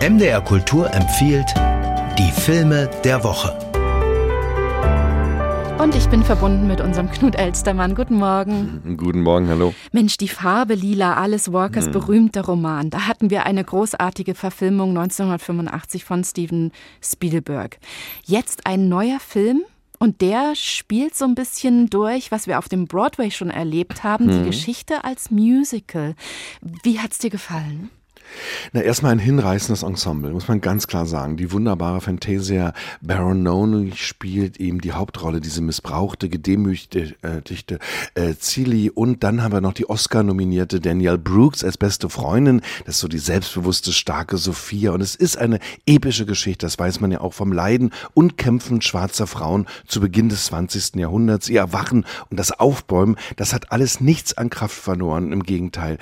MDR Kultur empfiehlt die Filme der Woche. Und ich bin verbunden mit unserem Knut Elstermann. Guten Morgen. Guten Morgen, hallo. Mensch, die Farbe Lila, Alice Walkers hm. berühmter Roman. Da hatten wir eine großartige Verfilmung 1985 von Steven Spielberg. Jetzt ein neuer Film und der spielt so ein bisschen durch, was wir auf dem Broadway schon erlebt haben, hm. die Geschichte als Musical. Wie hat's dir gefallen? Na, erstmal ein hinreißendes Ensemble, muss man ganz klar sagen. Die wunderbare Fantasia Baron Noney spielt eben die Hauptrolle, diese missbrauchte, gedemütigte äh, Zilli. Und dann haben wir noch die Oscar-nominierte Danielle Brooks als beste Freundin. Das ist so die selbstbewusste, starke Sophia. Und es ist eine epische Geschichte, das weiß man ja auch vom Leiden und Kämpfen schwarzer Frauen zu Beginn des 20. Jahrhunderts. Ihr Erwachen und das Aufbäumen, das hat alles nichts an Kraft verloren. Im Gegenteil.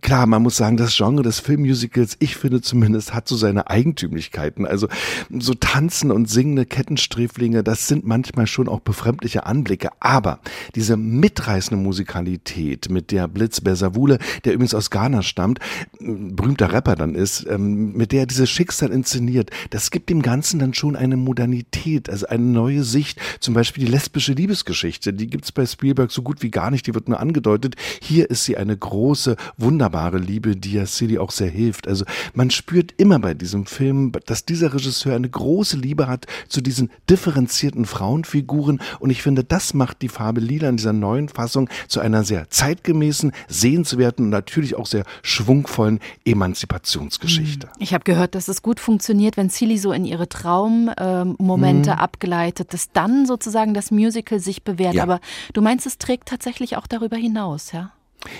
Klar, man muss sagen, das Genre des Filmmusicals, ich finde zumindest, hat so seine Eigentümlichkeiten. Also so tanzen und singende Kettensträflinge, das sind manchmal schon auch befremdliche Anblicke. Aber diese mitreißende Musikalität, mit der Blitz Bersavule, der übrigens aus Ghana stammt, berühmter Rapper dann ist, ähm, mit der er dieses Schicksal inszeniert, das gibt dem Ganzen dann schon eine Modernität, also eine neue Sicht. Zum Beispiel die lesbische Liebesgeschichte, die gibt's bei Spielberg so gut wie gar nicht, die wird nur angedeutet. Hier ist sie eine große, wunderbare wunderbare Liebe, die ja Silly auch sehr hilft. Also man spürt immer bei diesem Film, dass dieser Regisseur eine große Liebe hat zu diesen differenzierten Frauenfiguren und ich finde, das macht die Farbe Lila in dieser neuen Fassung zu einer sehr zeitgemäßen, sehenswerten und natürlich auch sehr schwungvollen Emanzipationsgeschichte. Hm. Ich habe gehört, dass es gut funktioniert, wenn Silly so in ihre Traummomente hm. abgleitet, dass dann sozusagen das Musical sich bewährt. Ja. Aber du meinst, es trägt tatsächlich auch darüber hinaus, ja?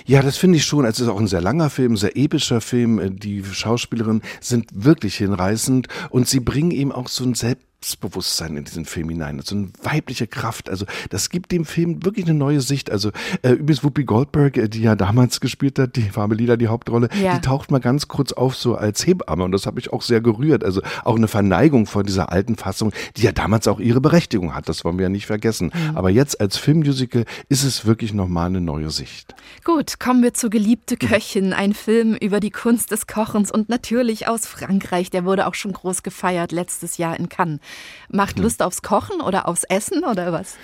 Ja, das finde ich schon. Es ist auch ein sehr langer Film, sehr epischer Film. Die Schauspielerinnen sind wirklich hinreißend und sie bringen eben auch so ein Selbst Selbstbewusstsein in diesen Film hinein, so eine weibliche Kraft. Also das gibt dem Film wirklich eine neue Sicht. Also äh, übrigens Whoopi Goldberg, äh, die ja damals gespielt hat, die Farbe Lila, die Hauptrolle, ja. die taucht mal ganz kurz auf so als Hebamme und das habe ich auch sehr gerührt. Also auch eine Verneigung vor dieser alten Fassung, die ja damals auch ihre Berechtigung hat. Das wollen wir ja nicht vergessen. Mhm. Aber jetzt als Filmmusical ist es wirklich nochmal eine neue Sicht. Gut, kommen wir zu Geliebte Köchin, ein Film über die Kunst des Kochens und natürlich aus Frankreich. Der wurde auch schon groß gefeiert letztes Jahr in Cannes. Macht hm. Lust aufs Kochen oder aufs Essen oder was?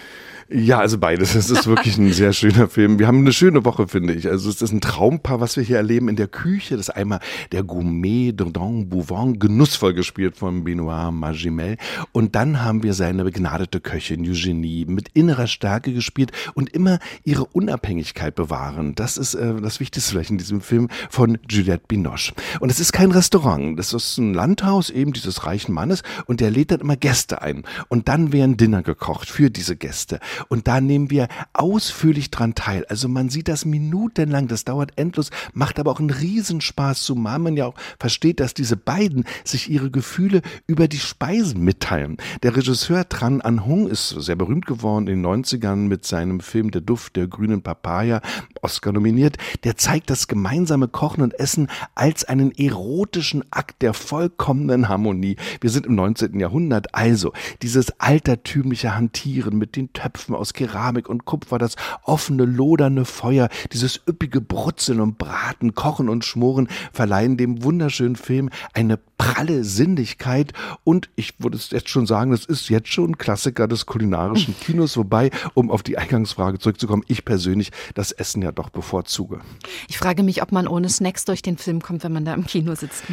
Ja, also beides. Es ist wirklich ein sehr schöner Film. Wir haben eine schöne Woche, finde ich. Also es ist ein Traumpaar, was wir hier erleben in der Küche. Das ist einmal der Gourmet Dordon Bouvant, genussvoll gespielt von Benoit Magimel. Und dann haben wir seine begnadete Köchin Eugenie mit innerer Stärke gespielt und immer ihre Unabhängigkeit bewahren. Das ist äh, das Wichtigste vielleicht in diesem Film von Juliette Binoche. Und es ist kein Restaurant. Das ist ein Landhaus eben dieses reichen Mannes und der lädt dann immer Gäste ein. Und dann werden Dinner gekocht für diese Gäste. Und da nehmen wir ausführlich dran teil. Also man sieht das minutenlang, das dauert endlos, macht aber auch einen Riesenspaß, zumal man ja auch versteht, dass diese beiden sich ihre Gefühle über die Speisen mitteilen. Der Regisseur Tran An Hung ist sehr berühmt geworden in den 90ern mit seinem Film Der Duft der grünen Papaya, Oscar nominiert. Der zeigt das gemeinsame Kochen und Essen als einen erotischen Akt der vollkommenen Harmonie. Wir sind im 19. Jahrhundert, also dieses altertümliche Hantieren mit den Töpfen Töpfen aus Keramik und Kupfer, das offene, lodernde Feuer, dieses üppige Brutzeln und Braten, Kochen und Schmoren verleihen dem wunderschönen Film eine pralle Sinnlichkeit und ich würde es jetzt schon sagen, das ist jetzt schon ein Klassiker des kulinarischen Kinos, wobei, um auf die Eingangsfrage zurückzukommen, ich persönlich das Essen ja doch bevorzuge. Ich frage mich, ob man ohne Snacks durch den Film kommt, wenn man da im Kino sitzt.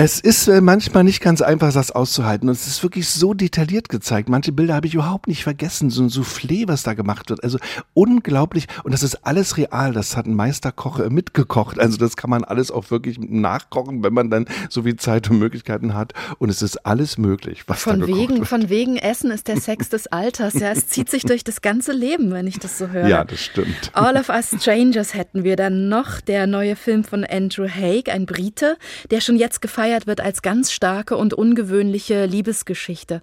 Es ist äh, manchmal nicht ganz einfach, das auszuhalten. Und es ist wirklich so detailliert gezeigt. Manche Bilder habe ich überhaupt nicht vergessen. So ein Soufflé, was da gemacht wird. Also unglaublich. Und das ist alles real. Das hat ein Meisterkoch äh, mitgekocht. Also das kann man alles auch wirklich nachkochen, wenn man dann so viel Zeit und Möglichkeiten hat. Und es ist alles möglich, was von da wegen, wird. Von wegen Essen ist der Sex des Alters. Ja, es zieht sich durch das ganze Leben, wenn ich das so höre. Ja, das stimmt. All of Us Strangers hätten wir dann noch. Der neue Film von Andrew Haig, ein Brite, der schon jetzt gefeiert gefeiert wird als ganz starke und ungewöhnliche Liebesgeschichte.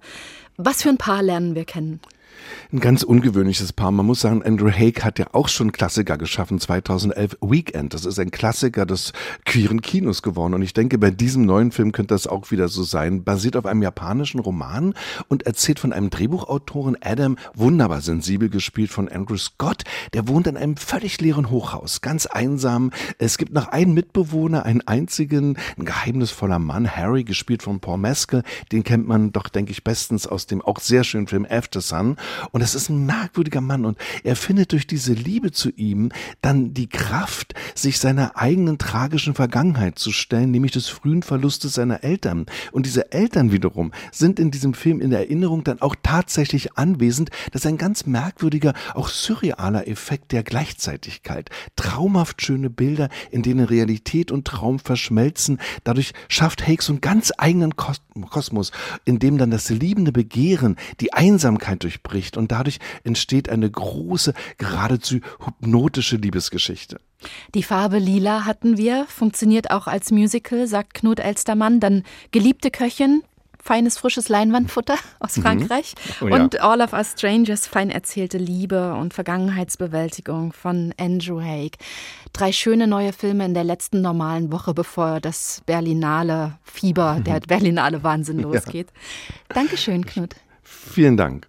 Was für ein Paar lernen wir kennen? Ein ganz ungewöhnliches Paar. Man muss sagen, Andrew Haig hat ja auch schon Klassiker geschaffen, 2011 Weekend. Das ist ein Klassiker des queeren Kinos geworden. Und ich denke, bei diesem neuen Film könnte das auch wieder so sein. Basiert auf einem japanischen Roman und erzählt von einem Drehbuchautoren Adam, wunderbar sensibel gespielt von Andrew Scott. Der wohnt in einem völlig leeren Hochhaus, ganz einsam. Es gibt noch einen Mitbewohner, einen einzigen, ein geheimnisvoller Mann, Harry, gespielt von Paul Mescal. Den kennt man doch, denke ich, bestens aus dem auch sehr schönen Film After Sun. Und es ist ein merkwürdiger Mann und er findet durch diese Liebe zu ihm dann die Kraft, sich seiner eigenen tragischen Vergangenheit zu stellen, nämlich des frühen Verlustes seiner Eltern. Und diese Eltern wiederum sind in diesem Film in der Erinnerung dann auch tatsächlich anwesend. Das ist ein ganz merkwürdiger, auch surrealer Effekt der Gleichzeitigkeit. Traumhaft schöne Bilder, in denen Realität und Traum verschmelzen. Dadurch schafft Hakes so einen ganz eigenen Kosmos, in dem dann das liebende Begehren die Einsamkeit durchbricht und und dadurch entsteht eine große, geradezu hypnotische Liebesgeschichte. Die Farbe Lila hatten wir, funktioniert auch als Musical, sagt Knut Elstermann. Dann Geliebte Köchin, feines, frisches Leinwandfutter aus mhm. Frankreich. Mhm. Oh, ja. Und All of Us Strangers, fein erzählte Liebe und Vergangenheitsbewältigung von Andrew Haig. Drei schöne neue Filme in der letzten normalen Woche, bevor das Berlinale Fieber, der Berlinale Wahnsinn losgeht. Ja. Dankeschön, Knut. Vielen Dank.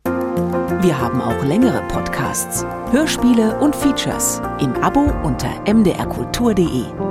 Wir haben auch längere Podcasts, Hörspiele und Features im Abo unter mdrkultur.de.